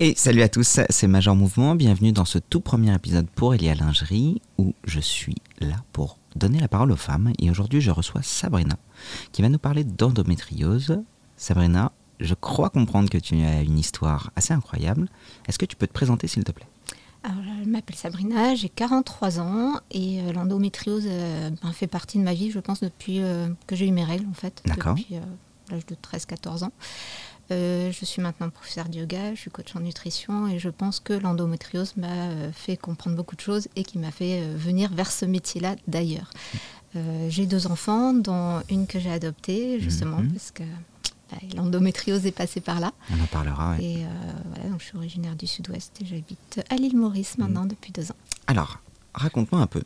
Et salut à tous, c'est Major Mouvement. Bienvenue dans ce tout premier épisode pour Elia Lingerie où je suis là pour donner la parole aux femmes. Et aujourd'hui, je reçois Sabrina qui va nous parler d'endométriose. Sabrina, je crois comprendre que tu as une histoire assez incroyable. Est-ce que tu peux te présenter, s'il te plaît? Alors, je m'appelle Sabrina, j'ai 43 ans et euh, l'endométriose euh, ben, fait partie de ma vie, je pense, depuis euh, que j'ai eu mes règles, en fait. D'accord. Depuis l'âge de 13-14 ans. Je suis maintenant professeur de yoga, je suis coach en nutrition et je pense que l'endométriose m'a fait comprendre beaucoup de choses et qui m'a fait venir vers ce métier-là d'ailleurs. j'ai deux enfants, dont une que j'ai adoptée justement Mhm. parce que bah, l'endométriose est passée par là. On en parlera. ouais. Et euh, voilà, donc je suis originaire du sud-ouest et j'habite à l'île Maurice maintenant depuis deux ans. Alors, raconte-moi un peu.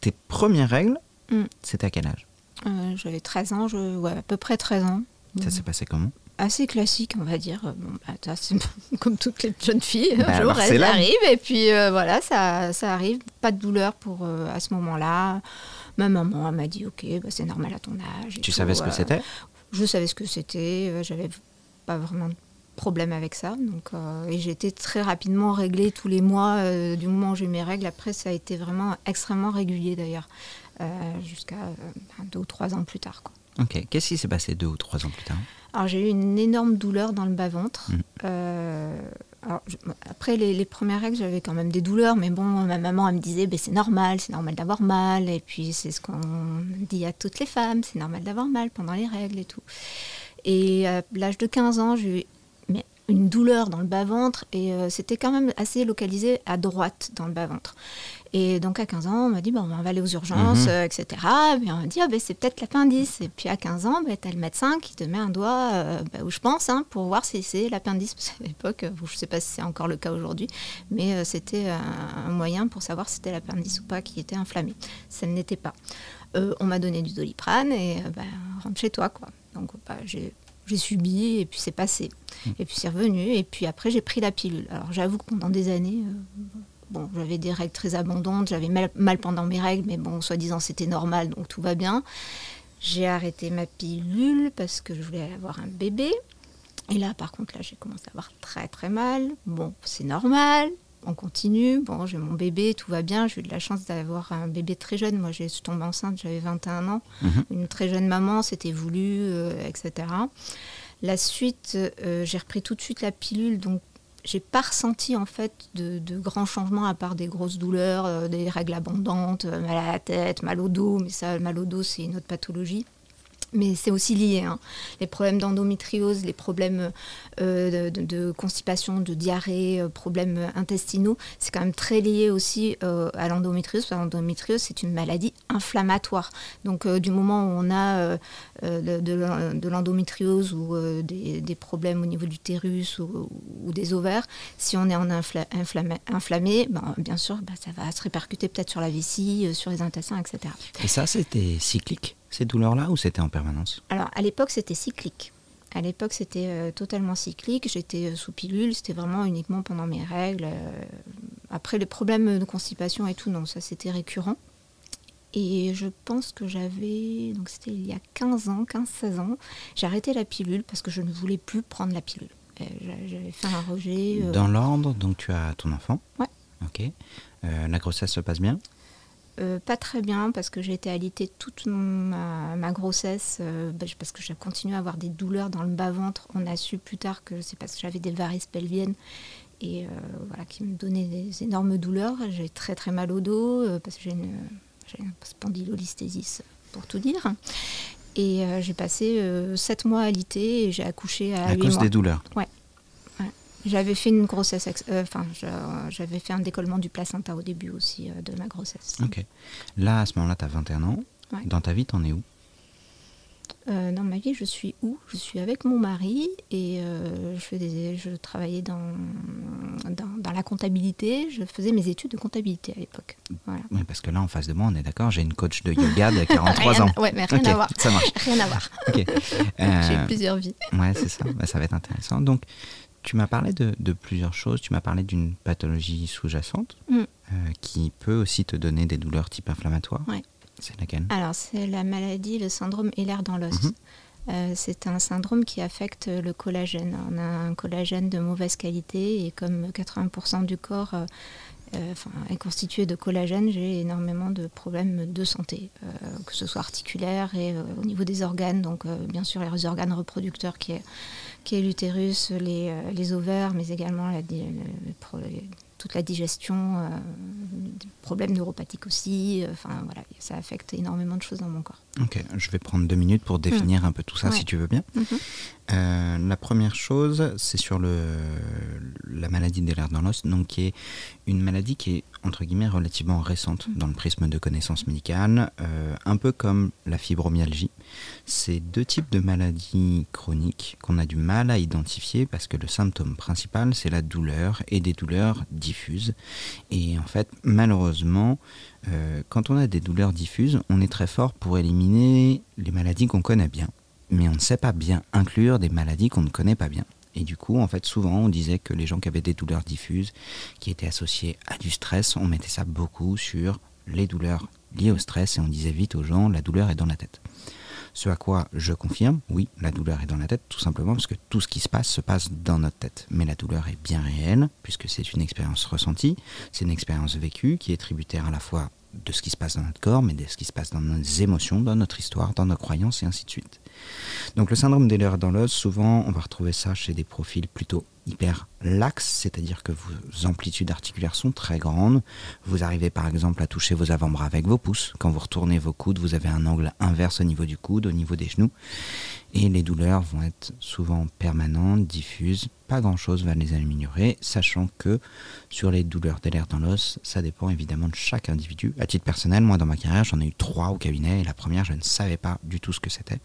Tes premières règles, Mm. c'était à quel âge? Euh, J'avais 13 ans, je, ouais, à peu près 13 ans. Ça Mhm. s'est passé comment? Assez classique, on va dire. Euh, Bon, bah, ça, c'est comme toutes les jeunes filles, Bah, un jour elles arrivent et puis euh, voilà, ça, ça arrive. Pas de douleur pour euh, à ce moment-là. Ma maman m'a dit ok, bah, c'est normal à ton âge. Tu tout, savais ce que c'était? Je savais ce que c'était, j'avais pas vraiment de problème avec ça. Donc, euh, et j'ai été très rapidement réglée tous les mois euh, du moment où j'ai eu mes règles. Après, ça a été vraiment extrêmement régulier d'ailleurs, euh, jusqu'à deux ou trois ans plus tard. Quoi. Ok. Qu'est-ce qui s'est passé deux ou trois ans plus tard? Alors j'ai eu une énorme douleur dans le bas-ventre. Mhm. Euh, alors, je- après les, les premières règles, j'avais quand même des douleurs, mais bon, ma maman elle me disait, ben, c'est normal, c'est normal d'avoir mal, et puis c'est ce qu'on dit à toutes les femmes, c'est normal d'avoir mal pendant les règles et tout. Et à l'âge de 15 ans, j'ai eu une douleur dans le bas-ventre, et euh, c'était quand même assez localisé à droite dans le bas-ventre. Et donc à 15 ans, on m'a dit, bon, ben, on va aller aux urgences, Mhm. euh, etc. Et on m'a dit, ah, ben, c'est peut-être l'appendice. Et puis à 15 ans, ben, tu as le médecin qui te met un doigt euh, ben, où je pense hein, pour voir si c'est l'appendice. Parce qu'à l'époque, euh, je ne sais pas si c'est encore le cas aujourd'hui, mais euh, c'était un, moyen pour savoir si c'était l'appendice ou pas qui était inflammé. Ça ne l'était pas. Euh, on m'a donné du doliprane et euh, ben, rentre chez toi. quoi. Donc bah, j'ai j'ai subi et puis c'est passé. Et puis c'est revenu et puis après j'ai pris la pilule. Alors j'avoue que pendant des années, euh, bon, j'avais des règles très abondantes, j'avais mal, mal pendant mes règles, mais bon, soi-disant c'était normal, donc tout va bien. J'ai arrêté ma pilule parce que je voulais avoir un bébé. Et là, par contre, là, j'ai commencé à avoir très très mal. Bon, c'est normal. On continue. Bon, j'ai mon bébé, tout va bien. J'ai eu de la chance d'avoir un bébé très jeune. Moi, j'ai- je suis tombée enceinte, j'avais 21 ans. Mhm. Une très jeune maman, c'était voulu, euh, etc. La suite, euh, j'ai repris tout de suite la pilule, donc j'ai pas ressenti en fait de, grands changements à part des grosses douleurs, euh, des règles abondantes, euh, mal à la tête, mal au dos, mais ça, mal au dos, c'est une autre pathologie. Mais c'est aussi lié. hein. Les problèmes d'endométriose, les problèmes euh, de, constipation, de diarrhée, euh, problèmes intestinaux, c'est quand même très lié aussi euh, à l'endométriose. L'endométriose, c'est une maladie inflammatoire. Donc, du moment où on a de, de l'en- de l'endométriose ou des, problèmes au niveau du l'utérus ou, des ovaires, si on est en infla- inflammé, ben, bien sûr, ben, ça va se répercuter peut-être sur la vessie, sur les intestins, etc. Et ça, c'était cyclique, ces douleurs-là, ou c'était en permanence Alors, à l'époque, c'était cyclique. À l'époque, c'était euh, totalement cyclique. J'étais euh, sous pilule. C'était vraiment uniquement pendant mes règles. euh. après, les problèmes de constipation et tout, non, ça, c'était récurrent. Et je pense que j'avais, donc c'était il y a 15 ans, 15-16 ans, j'ai arrêté la pilule parce que je ne voulais plus prendre la pilule. J'a- J'avais fait un rejet. euh, Dans l'ordre, donc tu as ton enfant Ouais. Ok. Euh, la grossesse se passe bien Euh, pas très bien parce que j'ai été alitée toute ma, ma grossesse euh, bah, parce que j'ai continué à avoir des douleurs dans le bas-ventre. On a su plus tard que c'est parce que j'avais des varices pelviennes et euh, voilà, qui me donnaient des énormes douleurs. J'ai très très mal au dos parce que j'ai une, une spondylolisthésis pour tout dire. Et j'ai passé euh, sept mois alitée et j'ai accouché à, à cause mois. des douleurs. J'avais fait une grossesse, euh, enfin, j'avais fait un décollement du placenta au début aussi euh, de ma grossesse. Ok. Là, à ce moment-là, tu as 21 ans. Ouais. Dans ta vie, t'en es où? Euh, dans ma vie, je suis où? Je suis avec mon mari et je, faisais- je travaillais dans, dans, dans la comptabilité. Je faisais mes études de comptabilité à l'époque. Voilà. Oui, parce que là, en face de moi, on est d'accord, j'ai une coach de yoga de 43 Rien- ans. Ouais, mais rien à voir. ça marche. Rien à voir. Ok. J'ai eu plusieurs vies. Ouais, c'est ça. Bah, ça va être intéressant. Donc, tu m'as parlé de, de plusieurs choses. Tu m'as parlé d'une pathologie sous-jacente Mm. euh, qui peut aussi te donner des douleurs type inflammatoire. Ouais. C'est laquelle? Alors, c'est la maladie, le syndrome Ehlers dans l'os. Mhm. Euh, c'est un syndrome qui affecte le collagène. On a un collagène de mauvaise qualité et comme 80% du corps euh, euh, est constitué de collagène, j'ai énormément de problèmes de santé, que ce soit articulaire et au niveau des organes. Donc bien sûr les organes reproducteurs qui est, l'utérus, les, ovaires, mais également toute la digestion, euh, des problèmes neuropathiques aussi. Euh, voilà, ça affecte énormément de choses dans mon corps. Ok, je vais prendre deux minutes pour définir un peu tout ça si tu veux bien. Mhm. Euh, la première chose, c'est sur le, la maladie des lèvres dans l'os, donc qui est une maladie qui est entre guillemets relativement récente mhm. dans le prisme de connaissances médicales, un peu comme la fibromyalgie. C'est deux types de maladies chroniques qu'on a du mal à identifier parce que le symptôme principal c'est la douleur et des douleurs diffuses. Et en fait, malheureusement, euh, quand on a des douleurs diffuses, on est très fort pour éliminer les maladies qu'on connaît bien. Mais on ne sait pas bien inclure des maladies qu'on ne connaît pas bien. Et du coup, en fait, souvent, on disait que les gens qui avaient des douleurs diffuses, qui étaient associées à du stress, on mettait ça beaucoup sur les douleurs liées au stress et on disait vite aux gens, la douleur est dans la tête. Ce à quoi je confirme, oui, la douleur est dans la tête, tout simplement parce que tout ce qui se passe se passe dans notre tête. Mais la douleur est bien réelle, puisque c'est une expérience ressentie, c'est une expérience vécue qui est tributaire à la fois de ce qui se passe dans notre corps, mais de ce qui se passe dans nos émotions, dans notre histoire, dans nos croyances et ainsi de suite. Donc le syndrome des lèvres dans l'os, souvent on va retrouver ça chez des profils plutôt hyper lax, c'est-à-dire que vos amplitudes articulaires sont très grandes. Vous arrivez par exemple à toucher vos avant-bras avec vos pouces. Quand vous retournez vos coudes, vous avez un angle inverse au niveau du coude, au niveau des genoux. Et les douleurs vont être souvent permanentes, diffuses. Pas grand-chose va les améliorer, sachant que sur les douleurs des dans l'os, ça dépend évidemment de chaque individu. À titre personnel, moi dans ma carrière, j'en ai eu trois au cabinet et la première, je ne savais pas du tout ce que c'était.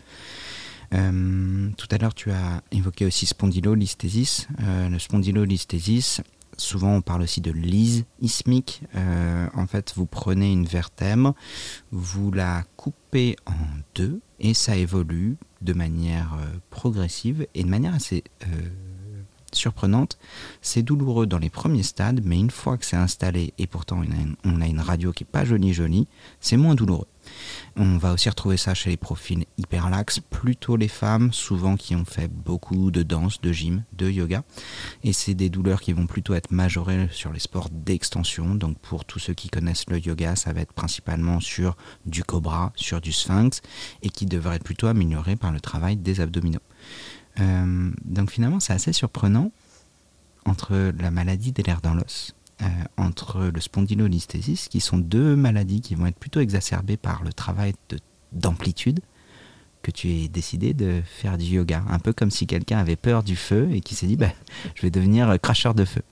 Euh, tout à l'heure, tu as évoqué aussi spondylolisthésis. Euh, le spondylolisthésis, souvent on parle aussi de lise ismique. Euh, en fait, vous prenez une vertèbre, vous la coupez en deux et ça évolue de manière progressive et de manière assez surprenante. C'est douloureux dans les premiers stades, mais une fois que c'est installé et pourtant on a une radio qui est pas jolie jolie, c'est moins douloureux. On va aussi retrouver ça chez les profils hyperlaxes, plutôt les femmes, souvent qui ont fait beaucoup de danse, de gym, de yoga. Et c'est des douleurs qui vont plutôt être majorées sur les sports d'extension. Donc pour tous ceux qui connaissent le yoga, ça va être principalement sur du cobra, sur du sphinx, et qui devrait être plutôt amélioré par le travail des abdominaux. Euh, donc finalement, c'est assez surprenant entre la maladie des lèvres dans l'os euh, entre le spondylolisthésis, qui sont deux maladies qui vont être plutôt exacerbées par le travail d'amplitude, que tu aies décidé de faire du yoga. Un peu comme si quelqu'un avait peur du feu et qui s'est dit bah, je vais devenir cracheur de feu.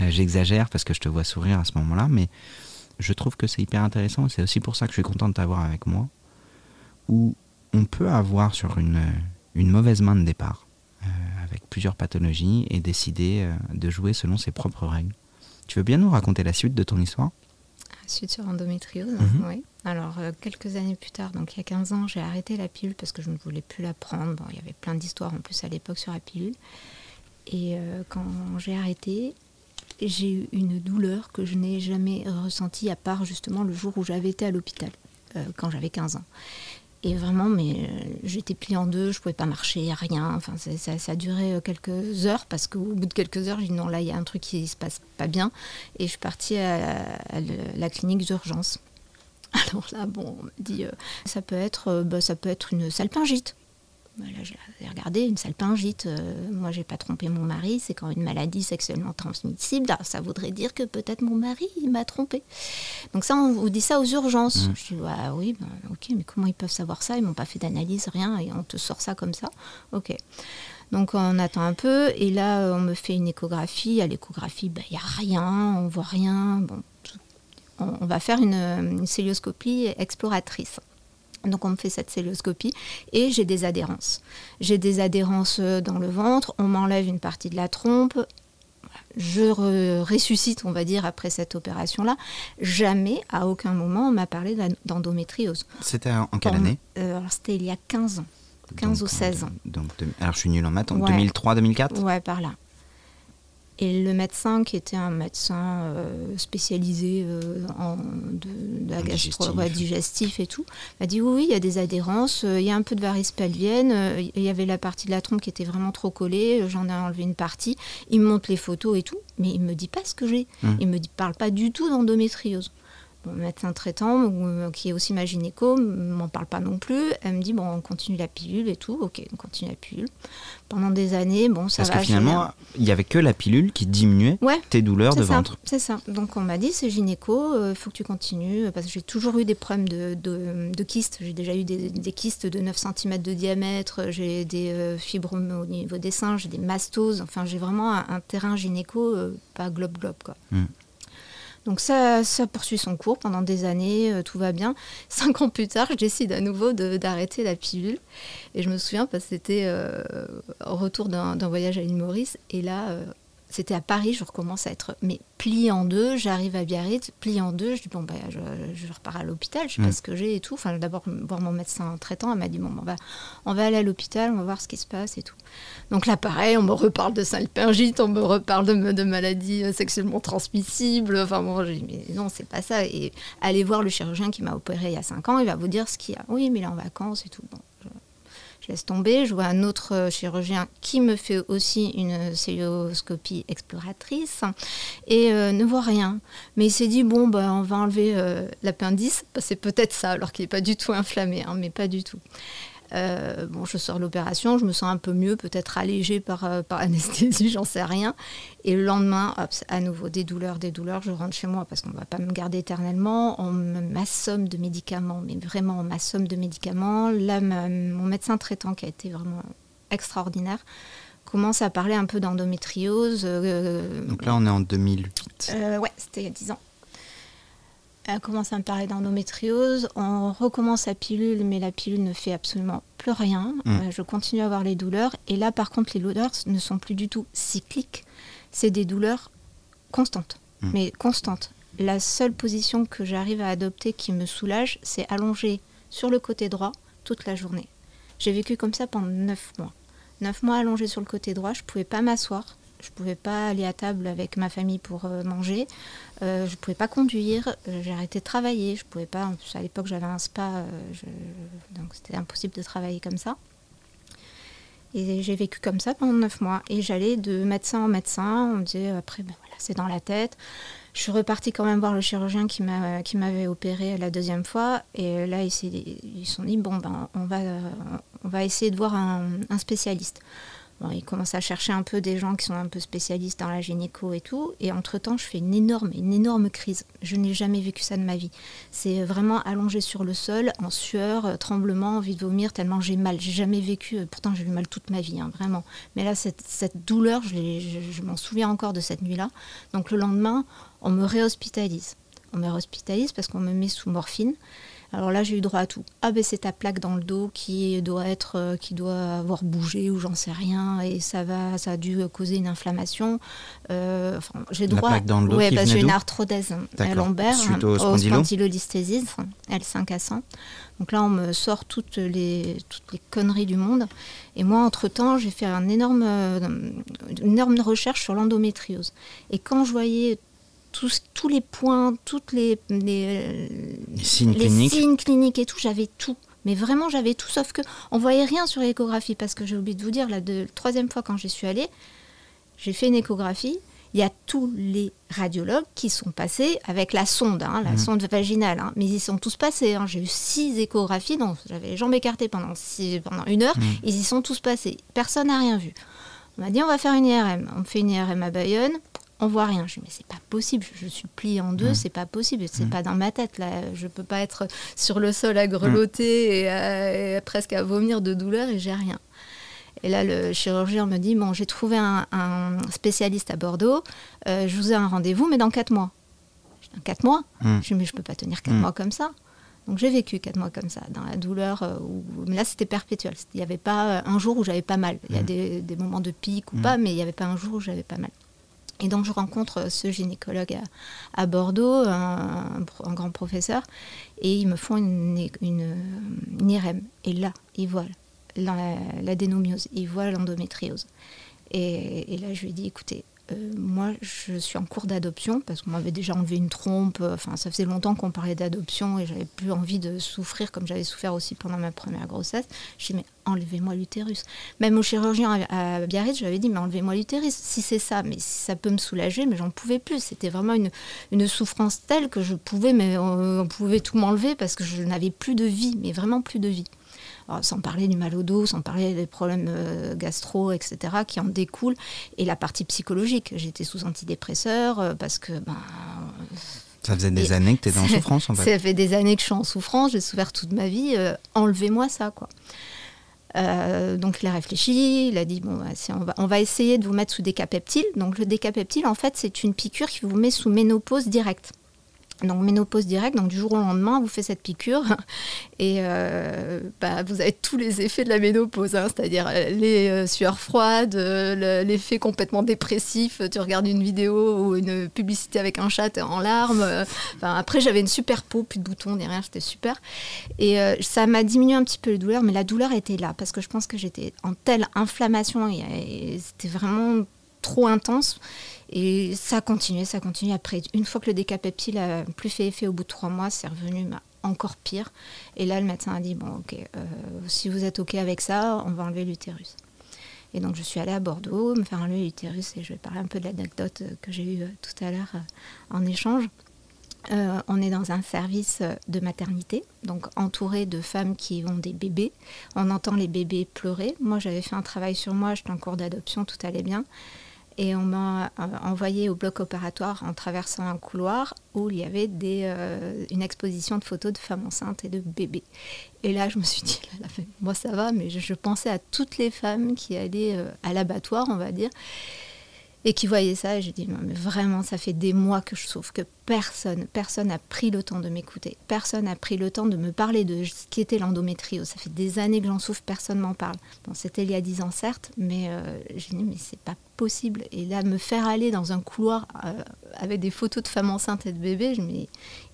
Euh, j'exagère parce que je te vois sourire à ce moment-là, mais je trouve que c'est hyper intéressant. C'est aussi pour ça que je suis content de t'avoir avec moi. Où on peut avoir sur une, mauvaise main de départ, euh, avec plusieurs pathologies, et décider de jouer selon ses propres règles. Tu veux bien nous raconter la suite de ton histoire? La suite sur endométriose, mhm. oui. Alors, euh, quelques années plus tard, donc il y a 15 ans, j'ai arrêté la pilule parce que je ne voulais plus la prendre. Bon, il y avait plein d'histoires en plus à l'époque sur la pilule. Et euh, quand j'ai arrêté, j'ai eu une douleur que je n'ai jamais ressentie à part justement le jour où j'avais été à l'hôpital, euh, quand j'avais 15 ans. Et vraiment, mais euh, j'étais pliée en deux, je pouvais pas marcher, rien. Enfin, ça, ça, a duré euh, quelques heures parce qu'au bout de quelques heures, j'ai dit non, là, il y a un truc qui se passe pas bien. Et je suis partie à, la clinique d'urgence. Alors là, bon, on m'a dit, euh, ça peut être, bah, ça peut être une salpingite. Bah, j'ai regardé une salpingite. Euh, moi, j'ai pas trompé mon mari. C'est quand une maladie sexuellement transmissible. Ah, ça voudrait dire que peut-être mon mari m'a trompé. Donc ça, on vous dit ça aux urgences. Mm. Je dis ah, oui, ben, ok, mais comment ils peuvent savoir ça? Ils m'ont pas fait d'analyse, rien, et on te sort ça comme ça. Ok. Donc on attend un peu, et là, on me fait une échographie. À l'échographie, il ben, n'y a rien, on voit rien. Bon, on, va faire une, une célioscopie exploratrice. Donc on me fait cette celluloscopie et j'ai des adhérences. J'ai des adhérences euh, dans le ventre, on m'enlève une partie de la trompe, je ressuscite, on va dire, après cette opération-là. Jamais, à aucun moment, on m'a parlé d'endométriose. C'était en quelle année euh, C'était il y a 15 ans, 15 ou 16 ans. Donc, alors je suis nul en maths, en 2003-2004 Ouais, par là. Et le médecin, qui était un médecin euh, spécialisé euh, en de, la gastro digestif. digestif et tout, m'a dit oui, oui, il y a des adhérences, il y a un peu de varices pelviennes, il y avait la partie de la trompe qui était vraiment trop collée, j'en ai enlevé une partie. Il me montre les photos et tout, mais il me dit pas ce que j'ai. Hum. Il me dit, parle pas du tout d'endométriose mon médecin traitant, euh, qui est aussi ma gynéco, m'en parle pas non plus. Elle me dit bon, on continue la pilule et tout. Ok, on continue la pilule. Pendant des années, bon, ça Parce va. Parce que finalement, il y avait que la pilule qui diminuait tes douleurs de ventre. C'est ça. Donc on m'a dit c'est gynéco, il euh, faut que tu continues parce que j'ai toujours eu des problèmes de, de, kystes. J'ai déjà eu des, des, kystes de 9 cm de diamètre. J'ai des euh, fibres au niveau des seins, j'ai des mastoses. Enfin, j'ai vraiment un, terrain gynéco, pas globe globe quoi. Hmm. Donc ça, ça poursuit son cours pendant des années, euh, tout va bien. Cinq ans plus tard, je décide à nouveau d'arrêter la pilule. Et je me souviens parce que c'était euh, au retour d'un voyage à l'île Maurice. Et là, euh, c'était à Paris, je recommence à être mais plié en deux, j'arrive à Biarritz, plié en deux, je dis bon bah je, repars à l'hôpital, je sais pas mm. ce que j'ai et tout. Enfin d'abord voir mon médecin traitant, elle m'a dit bon on va on va aller à l'hôpital, on va voir ce qui se passe et tout. Donc là pareil, on me reparle de salpingite, on me reparle de, de maladies euh, sexuellement transmissibles. Enfin bon, j'ai dit mais non c'est pas ça. Et allez voir le chirurgien qui m'a opéré il y a cinq ans, il va vous dire ce qu'il y a. Oui mais il est en vacances et tout. Bon, je laisse tomber. Je vois un autre euh, chirurgien qui me fait aussi une célioscopie exploratrice et euh, ne voit rien. Mais il s'est dit bon, bah, on va enlever euh, l'appendice. Bah, c'est peut-être ça, alors qu'il n'est pas du tout inflammé, hein, mais pas du tout. Euh, bon, je sors de l'opération, je me sens un peu mieux, peut-être allégée par, euh, par anesthésie, j'en sais rien. Et le lendemain, hop, à nouveau, des douleurs, des douleurs. Je rentre chez moi parce qu'on ne va pas me garder éternellement. On m'assomme de médicaments, mais vraiment, on m'assomme de médicaments. Là, mon médecin traitant, qui a été vraiment extraordinaire, commence à parler un peu d'endométriose. Euh, Donc là, on est en 2008. ouais, c'était il y a 10 ans. Elle commence à me parler d'endométriose. On recommence la pilule, mais la pilule ne fait absolument plus rien. Mm. Euh, je continue à avoir les douleurs. Et là, par contre, les douleurs ne sont plus du tout cycliques. C'est des douleurs constantes. Mm. Mais constantes. La seule position que j'arrive à adopter qui me soulage, c'est allonger sur le côté droit toute la journée. J'ai vécu comme ça pendant neuf mois. Neuf mois allongé sur le côté droit, je ne pouvais pas m'asseoir. Je ne pouvais pas aller à table avec ma famille pour euh, manger. Euh, je ne pouvais pas conduire. Euh, j'ai arrêté de travailler. Je pouvais pas. à l'époque, j'avais un spa, donc c'était impossible de travailler comme ça. Et j'ai vécu comme ça pendant neuf mois. Et j'allais de médecin en médecin. On me disait après, ben voilà, c'est dans la tête. Je suis repartie quand même voir le chirurgien qui m'avait opéré la deuxième fois. Et là, ils se sont dit bon, ben, on, va, on va essayer de voir un spécialiste il commence à chercher un peu des gens qui sont un peu spécialistes dans la gynéco et tout. Et entre-temps, je fais une énorme, une énorme crise. Je n'ai jamais vécu ça de ma vie. C'est vraiment allongé sur le sol, en sueur, euh, tremblement, envie de vomir, tellement j'ai mal. J'ai jamais vécu, euh, pourtant j'ai eu mal toute ma vie, hein, vraiment. Mais là, cette, douleur, je, je m'en souviens encore de cette nuit-là. Donc le lendemain, on me réhospitalise. On me réhospitalise parce qu'on me met sous morphine. Alors là, j'ai eu droit à tout. Ah ben c'est ta plaque dans le dos qui doit être, euh, qui doit avoir bougé ou j'en sais rien et ça va, ça a dû causer une inflammation. Euh, j'ai droit. La plaque dans le dos. Oui, parce que j'ai une arthrodèse lombaire, au spondylolisthésis, L5 à 100. Donc là, on me sort toutes les, toutes les conneries du monde. Et moi, entre-temps, j'ai fait un énorme, euh, une énorme recherche sur l'endométriose. Et quand je voyais tous, tous les points, toutes les, les, signes, cliniques. et tout, j'avais tout. Mais vraiment, j'avais tout, sauf que on voyait rien sur l'échographie, parce que j'ai oublié de vous dire, la troisième fois quand j'y suis allée, j'ai fait une échographie. Il y a tous les radiologues qui sont passés avec la sonde, hein, la mhm. sonde vaginale, hein. mais ils sont tous passés. Hein. J'ai eu six échographies, donc j'avais les jambes écartées pendant, pendant une heure, mhm. ils y sont tous passés. Personne n'a rien vu. On m'a dit on va faire une IRM. On fait une IRM à Bayonne on voit rien. Je dis, mais c'est pas possible, je, suis pliée en deux, c'est pas possible, c'est pas dans ma tête, là. Je peux pas être sur le sol à grelotter et, presque à vomir de douleur et j'ai rien. Et là, le chirurgien me dit, bon, j'ai trouvé un, spécialiste à Bordeaux, euh, je vous ai un rendez-vous, mais dans quatre mois. Dans quatre mois Je dis, mais je peux pas tenir quatre mois comme ça. Donc j'ai vécu quatre mois comme ça, dans la douleur. Euh, mais là, c'était perpétuel. Il n'y avait pas euh, un jour où j'avais pas mal. Il y a des, des, moments de pic ou pas, mais il n'y avait pas un jour où j'avais pas mal. Et donc je rencontre ce gynécologue à, Bordeaux, un, grand professeur, et ils me font une, IRM. Et là, ils voient l'adénomiose, ils voient l'endométriose. Et, là, je lui dis, écoutez, euh, moi, je suis en cours d'adoption parce qu'on m'avait déjà enlevé une trompe. Enfin, ça faisait longtemps qu'on parlait d'adoption et j'avais plus envie de souffrir comme j'avais souffert aussi pendant ma première grossesse. Je dis mais enlevez-moi l'utérus. Même au chirurgien à Biarritz, je lui avais dit mais enlevez-moi l'utérus. Si c'est ça, mais si ça peut me soulager, mais j'en pouvais plus. C'était vraiment une, une souffrance telle que je pouvais, mais on pouvait tout m'enlever parce que je n'avais plus de vie, mais vraiment plus de vie. Alors, sans parler du mal au dos, sans parler des problèmes euh, gastro, etc., qui en découlent, et la partie psychologique. J'étais sous antidépresseurs euh, parce que ben, Ça faisait des Et- années que tu étais en souffrance en fait. ça fait des années que je suis en souffrance, j'ai souffert toute ma vie, euh, enlevez-moi ça, quoi. Euh, donc il a réfléchi, il a dit bon, bah, si on, va, on va essayer de vous mettre sous décapeptile. Donc le décapeptile, en fait, c'est une piqûre qui vous met sous ménopause directe. Donc ménopause directe, donc du jour au lendemain, vous faites cette piqûre et euh, bah, vous avez tous les effets de la ménopause, hein, c'est-à-dire euh, les euh, sueurs froides, le- l'effet complètement dépressif. Tu regardes une vidéo ou une publicité avec un chat, en larmes. après, j'avais une super peau, plus de boutons, ni rien, c'était super. Et ça m'a diminué un petit peu les douleurs, mais la douleur était là parce que je pense que j'étais en telle inflammation et c'était vraiment trop intense. Et ça continuait, ça continuait. Après, une fois que le décapeptile a plus fait effet au bout de trois mois, c'est revenu encore pire. Et là, le médecin a dit bon, ok, euh, si vous êtes ok avec ça, on va enlever l'utérus. Et donc, je suis allée à Bordeaux me faire enlever l'utérus et je vais parler un peu de l'anecdote euh, que j'ai eue euh, tout à l'heure en échange. On est dans un service de maternité, donc entouré de femmes qui ont des bébés. On entend les bébés pleurer. Moi, j'avais fait un travail sur moi, j'étais en cours d'adoption, tout allait bien. Et on m'a envoyé au bloc opératoire en traversant un couloir où il y avait euh, une exposition de photos de femmes enceintes et de bébés. Et là, je me suis dit, moi ça va, mais je, je pensais à toutes les femmes qui allaient euh, à l'abattoir, on va dire, et qui voyaient ça. Et j'ai dit, non, mais vraiment, ça fait des mois que je souffre, que personne, personne n'a pris le temps de m'écouter. Personne n'a pris le temps de me parler de ce qu'était l'endométriose. Ça fait des années que j'en souffre, personne m'en parle. C'était il y a dix ans, certes, mais euh, j'ai dit, mais c'est pas possible. Et là, me faire aller dans un couloir euh, avec des photos de femmes enceintes et de bébés, je me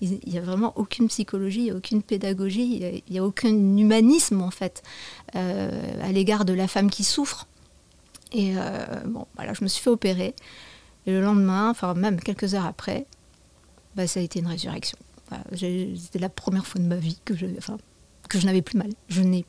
il n'y a vraiment aucune psychologie, il n'y a aucune pédagogie, il n'y a aucun humanisme, en fait, euh, à l'égard de la femme qui souffre. Et euh, bon, voilà, je me suis fait opérer. Et le lendemain, enfin même quelques heures après, bah, ça a été une résurrection. C'était la première fois de ma vie que je, que je n'avais plus mal. Je n'ai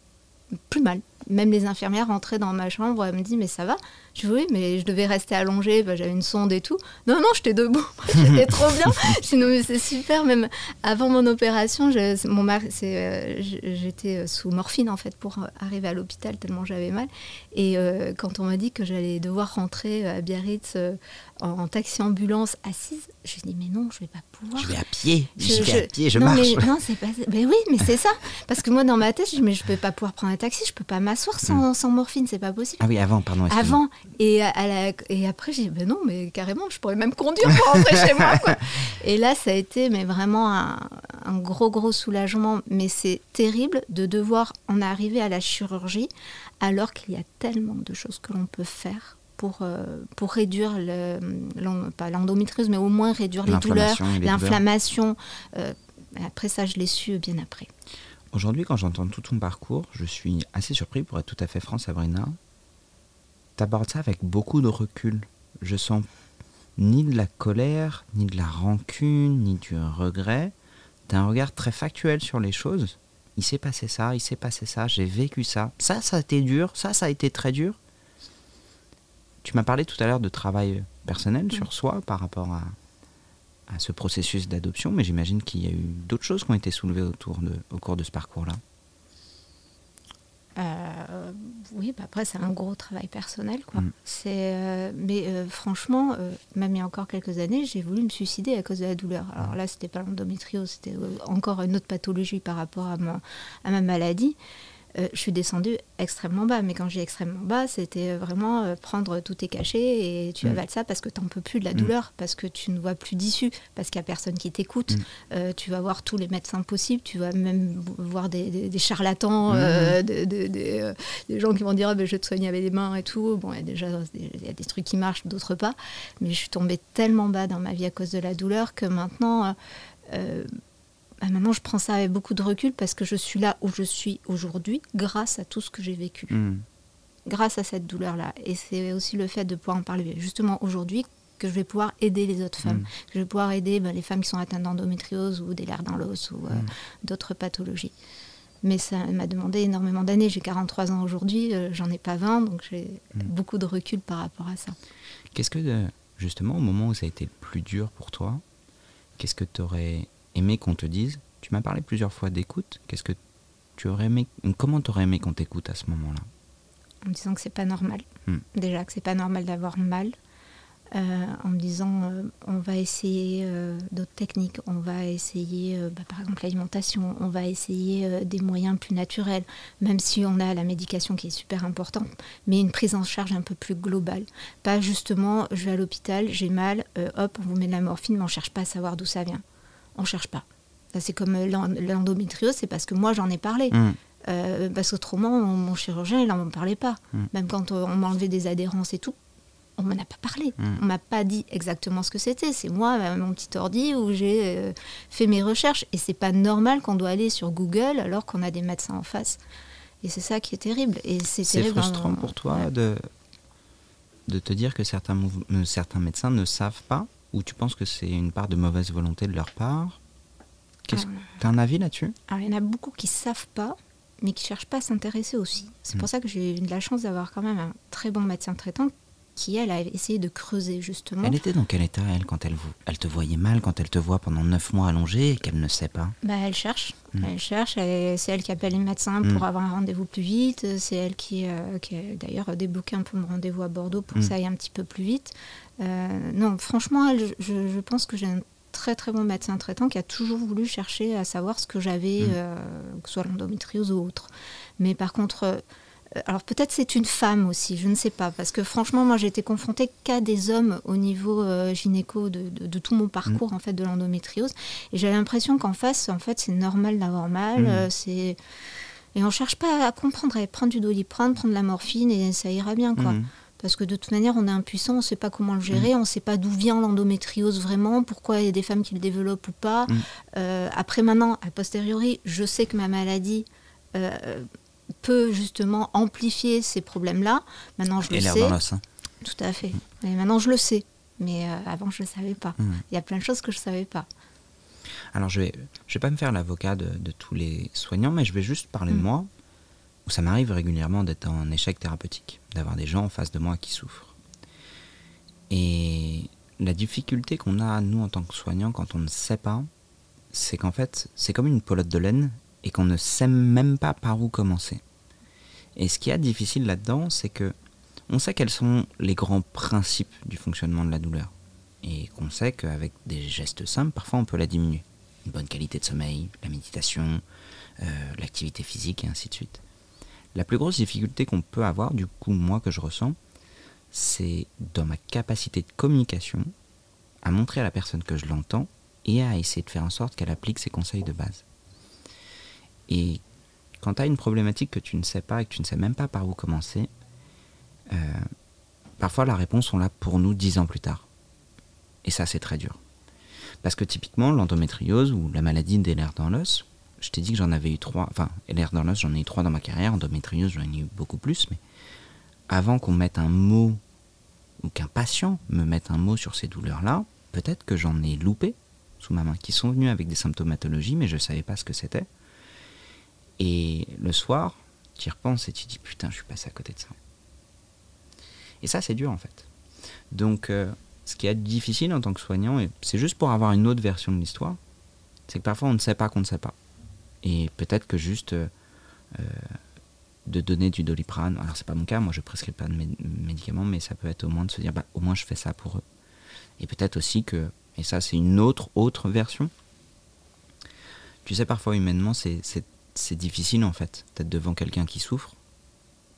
plus mal. Même les infirmières rentraient dans ma chambre, elles me disent mais ça va? Je dis oui, mais je devais rester allongée, bah, j'avais une sonde et tout. Non, non, j'étais debout, j'étais trop bien. Je dis non mais c'est super, même avant mon opération, je- mon mari, c'est, euh, j'étais sous morphine en fait pour euh, arriver à l'hôpital tellement j'avais mal. Et euh, quand on m'a dit que j'allais devoir rentrer à Biarritz euh, en taxi-ambulance assise, j'ai dit mais non, je vais pas pouvoir. Je vais à pied, Je- j'y vais je- à pied, je non, marche. Mais, non, c'est pas. Ben oui, mais c'est ça. Parce que moi, dans ma tête, je dis, mais je peux pas pouvoir prendre un taxi, je peux pas m'asseoir sans, sans morphine, c'est pas possible. Ah oui, avant, pardon. Avant. Et, à la- et après, j'ai dit, ben non, mais carrément, je pourrais même conduire pour rentrer chez moi. quoi. Et là, ça a été mais vraiment un, un gros, gros soulagement. Mais c'est terrible de devoir en arriver à la chirurgie alors qu'il y a tellement de choses que l'on peut faire. Pour, euh, pour réduire, le, pas l'endométriose, mais au moins réduire les douleurs, L'inflammation et les douleurs. l'inflammation. Euh, après ça, je l'ai su bien après. Aujourd'hui, quand j'entends tout ton parcours, je suis assez surpris, pour être tout à fait franc, Sabrina. T'abordes ça avec beaucoup de recul. Je sens ni de la colère, ni de la rancune, ni du regret. T'as un regard très factuel sur les choses. Il s'est passé ça, il s'est passé ça, j'ai vécu ça. Ça, ça a été dur, ça, ça a été très dur. Tu m'as parlé tout à l'heure de travail personnel sur soi par rapport à, à ce processus d'adoption, mais j'imagine qu'il y a eu d'autres choses qui ont été soulevées autour de, au cours de ce parcours-là. Euh, oui, bah après, c'est un gros travail personnel. Quoi. Mm. C'est, euh, mais euh, franchement, même il y a encore quelques années, j'ai voulu me suicider à cause de la douleur. Alors là, c'était pas l'endométriose, c'était encore une autre pathologie par rapport à ma, à ma maladie. Euh, je suis descendue extrêmement bas, mais quand j'ai extrêmement bas, c'était vraiment euh, prendre tous tes cachets et tu Mm. avales ça parce que tu n'en peux plus de la Mm. douleur, parce que tu ne vois plus d'issue, parce qu'il n'y a personne qui t'écoute. Mm. Euh, tu vas voir tous les médecins possibles, tu vas même voir des, des- des charlatans, Mm. euh, des, euh, gens qui vont dire Ah, ben, je vais te soigner avec les mains et tout. Bon, il y a déjà il y a des trucs qui marchent, d'autres pas. Mais je suis tombée tellement bas dans ma vie à cause de la douleur que maintenant, euh, euh, bah, maintenant je prends ça avec beaucoup de recul parce que je suis là où je suis aujourd'hui grâce à tout ce que j'ai vécu. Hmm. grâce à cette douleur-là. Et c'est aussi le fait de pouvoir en parler justement aujourd'hui que je vais pouvoir aider les autres femmes, Mm. que je vais pouvoir aider ben, les femmes qui sont atteintes d'endométriose ou des lers dans l'os ou euh, Mm. d'autres pathologies. Mais ça m'a demandé énormément d'années. J'ai 43 ans aujourd'hui, euh, j'en ai pas 20, donc j'ai beaucoup de recul par rapport à ça. Qu'est-ce que, euh, justement, au moment où ça a été le plus dur pour toi, qu'est-ce que tu aurais aimé qu'on te dise Tu m'as parlé plusieurs fois d'écoute. Qu'est-ce que tu aurais aimé Comment tu aurais aimé qu'on t'écoute à ce moment-là? En me disant que c'est pas normal. Mm. Déjà que c'est pas normal d'avoir mal. Euh, en me disant euh, on va essayer euh, d'autres techniques, on va essayer bah, par exemple l'alimentation, on va essayer des moyens plus naturels, même si on a la médication qui est super importante, mais une prise en charge un peu plus globale. Pas justement je vais à l'hôpital, j'ai mal, hop, on vous met de la morphine, mais on cherche pas à savoir d'où ça vient. On cherche pas. C'est comme euh, l'en- l'endométriose, c'est parce que moi j'en ai parlé. Hum, Euh, parce qu'autrement, mon, mon chirurgien, il n'en parlait pas. Mm. Même quand euh, on m'a enlevé des adhérences et tout, on m'en a pas parlé. Mm. On m'a pas dit exactement ce que c'était. C'est moi, euh, mon petit ordi, où j'ai euh, fait mes recherches. Et c'est pas normal qu'on doit aller sur Google alors qu'on a des médecins en face. Et c'est ça qui est terrible. Et c'est frustrant pour toi ouais. de, de te dire que certains médecins ne savent pas Ou tu penses que c'est une part de mauvaise volonté de leur part Qu'est-ce- T'as un avis là-dessus Alors, il y en a beaucoup qui savent pas, mais qui cherchent pas à s'intéresser aussi. C'est pour Mm. ça que j'ai eu de la chance d'avoir quand même un très bon médecin traitant qui, elle, a essayé de creuser justement. Elle était dans quel état, elle, quand elle, vous, elle te voyait mal, quand elle te voit pendant neuf mois allongée et qu'elle ne sait pas Bah, elle cherche, Mm. elle cherche, c'est elle qui appelle les médecins pour Mm. avoir un rendez-vous plus vite, c'est elle qui, euh, qui a d'ailleurs débloqué un peu mon rendez-vous à Bordeaux pour que ça aille un petit peu plus vite. Euh, non, franchement, elle, je, je pense que j'ai un très très bon médecin traitant qui a toujours voulu chercher à savoir ce que j'avais, Mm. euh, que ce soit l'endométriose ou autre. Mais par contre, euh, alors peut-être c'est une femme aussi, je ne sais pas, parce que franchement, moi j'ai été confrontée qu'à des hommes au niveau gynéco de, de- de tout mon parcours en fait de l'endométriose, et j'ai l'impression qu'en face, en fait, c'est normal d'avoir mal, c'est et on cherche pas à comprendre, à prendre du doliprane, prendre de la morphine et ça ira bien quoi. Parce que de toute manière, on est impuissant, on ne sait pas comment le gérer, on ne sait pas d'où vient l'endométriose vraiment, pourquoi il y a des femmes qui le développent ou pas. Mm. Euh, après, maintenant, a posteriori, je sais que ma maladie euh, peut justement amplifier ces problèmes-là. Maintenant, je Et le sais. dans hein. Tout à fait. Mais maintenant, je le sais. Mais euh, avant, je ne le savais pas. Il y a plein de choses que je ne savais pas. Alors, je vais, je vais pas me faire l'avocat de, de tous les soignants, mais je vais juste parler de Mm. moi, ça m'arrive régulièrement d'être en échec thérapeutique, d'avoir des gens en face de moi qui souffrent. Et la difficulté qu'on a, nous, en tant que soignants, quand on ne sait pas, c'est qu'en fait, c'est comme une pelote de laine et qu'on ne sait même pas par où commencer. Et ce qui est difficile là-dedans, c'est que on sait quels sont les grands principes du fonctionnement de la douleur. Et qu'on sait qu'avec des gestes simples, parfois on peut la diminuer. Une bonne qualité de sommeil, la méditation, euh, l'activité physique et ainsi de suite. La plus grosse difficulté qu'on peut avoir, du coup, moi que je ressens, c'est dans ma capacité de communication à montrer à la personne que je l'entends et à essayer de faire en sorte qu'elle applique ses conseils de base. Et quand tu as une problématique que tu ne sais pas et que tu ne sais même pas par où commencer, euh, parfois la réponse on l'a pour nous dix ans plus tard. Et ça c'est très dur. Parce que typiquement l'endométriose ou la maladie des lers dans l'os, je t'ai dit que j'en avais eu trois, enfin lers dans l'os j'en ai eu trois dans ma carrière, endométriose j'en ai eu beaucoup plus, mais avant qu'on mette un mot ou qu'un patient me mette un mot sur ces douleurs-là, peut-être que j'en ai loupé sous ma main, qui sont venus avec des symptomatologies, mais je ne savais pas ce que c'était. Et le soir, tu y repenses et tu dis putain, je suis passé à côté de ça. Et ça, c'est dur en fait. Donc, euh, ce qui est difficile en tant que soignant, et c'est juste pour avoir une autre version de l'histoire, c'est que parfois on ne sait pas qu'on ne sait pas. Et peut-être que juste euh, euh, de donner du doliprane, alors c'est pas mon cas, moi je prescris pas de mé- médicaments, mais ça peut être au moins de se dire, bah, au moins je fais ça pour eux. Et peut-être aussi que, et ça c'est une autre, autre version, tu sais, parfois humainement, c'est difficile en fait, d'être devant quelqu'un qui souffre,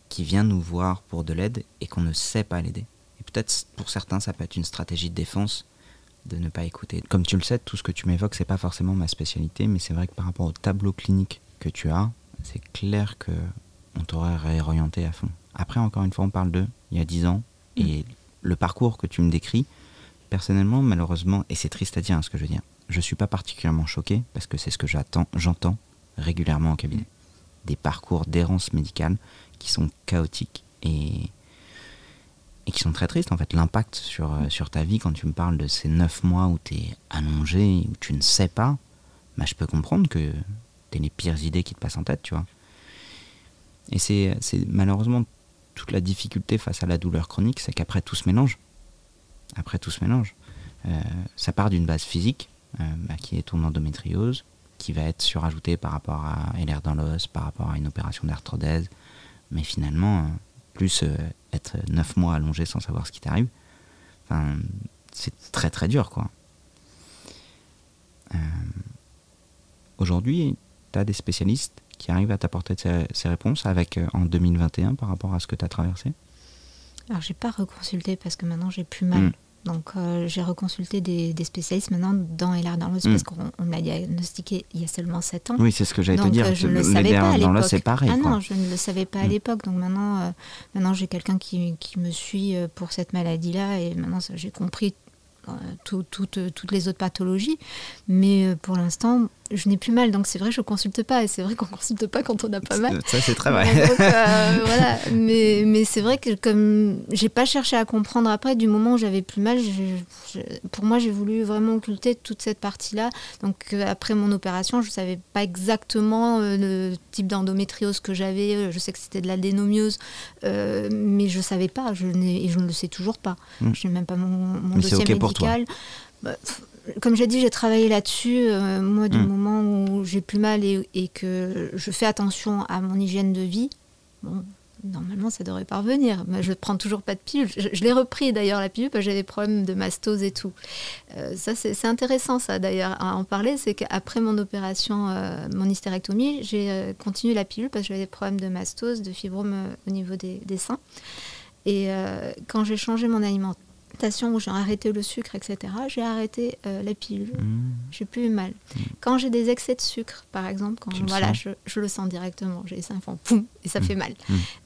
qui vient nous voir pour de l'aide et qu'on ne sait pas l'aider. Et peut-être pour certains, ça peut être une stratégie de défense de ne pas écouter. Comme tu le sais, tout ce que tu m'évoques, c'est pas forcément ma spécialité, mais c'est vrai que par rapport au tableau clinique que tu as, c'est clair que on t'aurait réorienté à fond. Après, encore une fois, on parle de il y a 10 ans, et le parcours que tu me décris, personnellement, malheureusement, et c'est triste à dire hein, ce que je veux dire, je suis pas particulièrement choqué parce que c'est ce que j'attends, j'entends régulièrement en cabinet. Des parcours d'errance médicale qui sont chaotiques et, et qui sont très tristes en fait. L'impact sur, euh, sur ta vie quand tu me parles de ces neuf mois où tu es allongé, où tu ne sais pas, bah, je peux comprendre que tu les pires idées qui te passent en tête, tu vois. Et c'est malheureusement toute la difficulté face à la douleur chronique, c'est qu'après tout se mélange. Après tout se mélange. Euh, ça part d'une base physique, euh, bah, qui est ton endométriose, qui va être surajoutée par rapport à LR dans l'os, par rapport à une opération d'arthrodèse. Mais finalement, plus être neuf mois allongé sans savoir ce qui t'arrive, enfin, c'est très très dur, quoi. Aujourd'hui, tu as des spécialistes qui arrivent à t'apporter ces, réponses avec en 2021 par rapport à ce que tu as traversé? Alors, j'ai pas reconsulté parce que maintenant j'ai plus mal. Hmm. Donc euh, j'ai reconsulté des, spécialistes maintenant dans LR dans l'os parce qu'on l'a diagnostiqué il y a seulement 7 ans. Oui, c'est ce que j'allais te dire. Euh, je ne le savais pas à l'époque. c'est pareil. Ah non, je ne le savais pas à l'époque. Donc maintenant, euh, maintenant j'ai quelqu'un qui, qui, me suit pour cette maladie-là et maintenant j'ai compris toutes les autres pathologies. Mais pour l'instant, je n'ai plus mal, donc c'est vrai, je consulte pas. Et c'est vrai qu'on consulte pas quand on n'a pas mal. Ça, c'est très vrai. Euh, voilà. Mais, mais c'est vrai que comme j'ai pas cherché à comprendre après, du moment où j'avais plus mal, pour moi, j'ai voulu vraiment occulter toute cette partie-là. Donc euh, après mon opération, je savais pas exactement euh, le type d'endométriose que j'avais. Je sais que c'était de l'adénomiose, mais je savais pas. Je et je ne le sais toujours pas. Hmm. Je n'ai même pas mon, mon dossier médical. Pour toi. Bah, comme j'ai dit, j'ai travaillé là-dessus. Euh, moi, du hmm. moment où j'ai plus mal et, que je fais attention à mon hygiène de vie, bon, normalement, ça devrait pas revenir. je ne prends toujours pas de pilule. Je, l'ai repris d'ailleurs, la pilule, parce que j'avais des problèmes de mastose et tout. Euh, ça, c'est intéressant, ça d'ailleurs, à en parler. C'est qu'après mon opération, euh, mon hystérectomie, j'ai continué la pilule parce que j'avais des problèmes de mastose, de fibrome au niveau des, des seins. Et quand j'ai changé mon alimentation, où j'ai arrêté le sucre, etc., j'ai arrêté euh, la pilule. Mmh. J'ai plus eu mal. Mmh. Quand j'ai des excès de sucre, par exemple, quand voilà, je, je, le sens directement. J'ai les font poum et ça mmh. fait mal.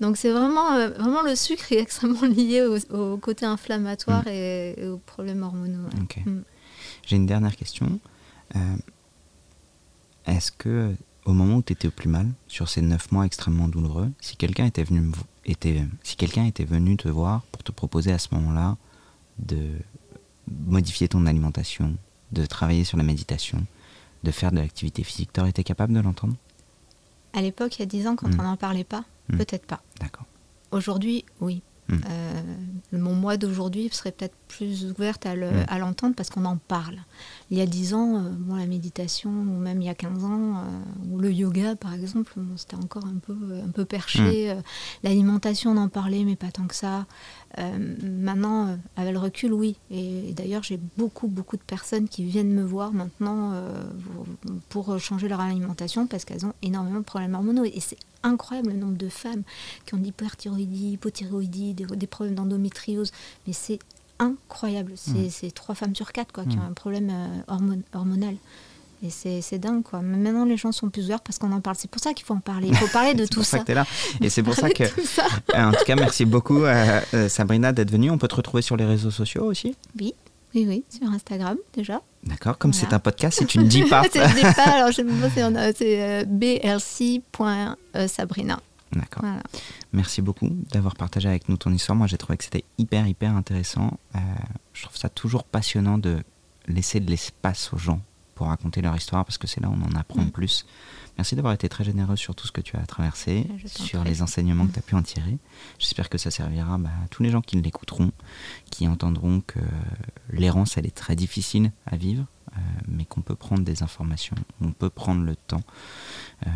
Donc c'est vraiment, euh, vraiment le sucre est extrêmement lié au, côté inflammatoire et, aux problèmes hormonaux. J'ai une dernière question. Euh, est-ce que au moment où tu étais au plus mal, sur ces neuf mois extrêmement douloureux, si quelqu'un était venu était, si quelqu'un était venu te voir pour te proposer à ce moment-là de modifier ton alimentation, de travailler sur la méditation, de faire de l'activité physique. Tu aurais été capable de l'entendre? À l'époque, il y a 10 ans, quand hmm. on n'en parlait pas, hmm. peut-être pas. D'accord. Aujourd'hui, oui. Hmm. Euh, mon moi d'aujourd'hui serait peut-être plus ouverte à l'entendre parce qu'on en parle. Il y a 10 ans, euh, la méditation, ou même il y a 15 ans, euh, ou le yoga par exemple, c'était encore un peu, un peu perché. L'alimentation, on en parlait, mais pas tant que ça. Euh, maintenant, euh, avec le recul, oui. Et, d'ailleurs, j'ai beaucoup, beaucoup de personnes qui viennent me voir maintenant euh, pour changer leur alimentation parce qu'elles ont énormément de problèmes hormonaux. Et c'est incroyable le nombre de femmes qui ont de l'hyperthyroïdie, hypothyroïdie, des, problèmes d'endométriose. Mais c'est incroyable. C'est mmh. trois femmes sur quatre quoi, qui mmh. ont un problème hormonal. Et c'est dingue, quoi. Mais maintenant, les gens sont plus ouverts parce qu'on en parle. C'est pour ça qu'il faut en parler. Il faut parler de tout ça. C'est pour ça que tu es là. Et c'est pour ça que. en tout cas, merci beaucoup, euh, euh, Sabrina, d'être venue. On peut te retrouber sur les réseaux sociaux aussi Oui. Oui, oui, sur Instagram déjà. D'accord, comme c'est un podcast, si tu ne dis pas. je ne dis pas, alors je c'est euh, blc.sabrina. D'accord. Merci beaucoup d'avoir partagé avec nous ton histoire. Moi, j'ai trouvé que c'était hyper, hyper intéressant. je trouve ça toujours passionnant de laisser de l'espace aux gens pour raconter leur histoire parce que c'est là où on en apprend mm. plus. Merci d'avoir été très généreuse sur tout ce que tu as traversé, sur les enseignements que tu as pu en tirer. J'espère que ça servira bah, à tous les gens qui l'écouteront, qui entendront que l'errance, elle est très difficile à vivre, euh, mais qu'on peut prendre des informations, on peut prendre le temps euh,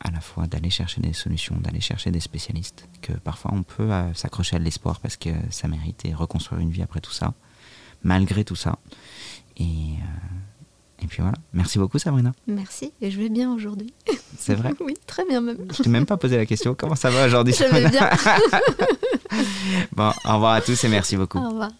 à la fois d'aller chercher des solutions, d'aller chercher des spécialistes, que parfois on peut euh, s'accrocher à de l'espoir parce que ça mérite et reconstruire une vie après tout ça, malgré tout ça. Et et puis voilà. Merci beaucoup, Sabrina. Merci. Et je vais bien aujourd'hui. C'est vrai Oui, très bien même. Je t'ai même pas posé la question. Comment ça va aujourd'hui Je vais bien. bon, au revoir à tous et merci beaucoup. Au revoir.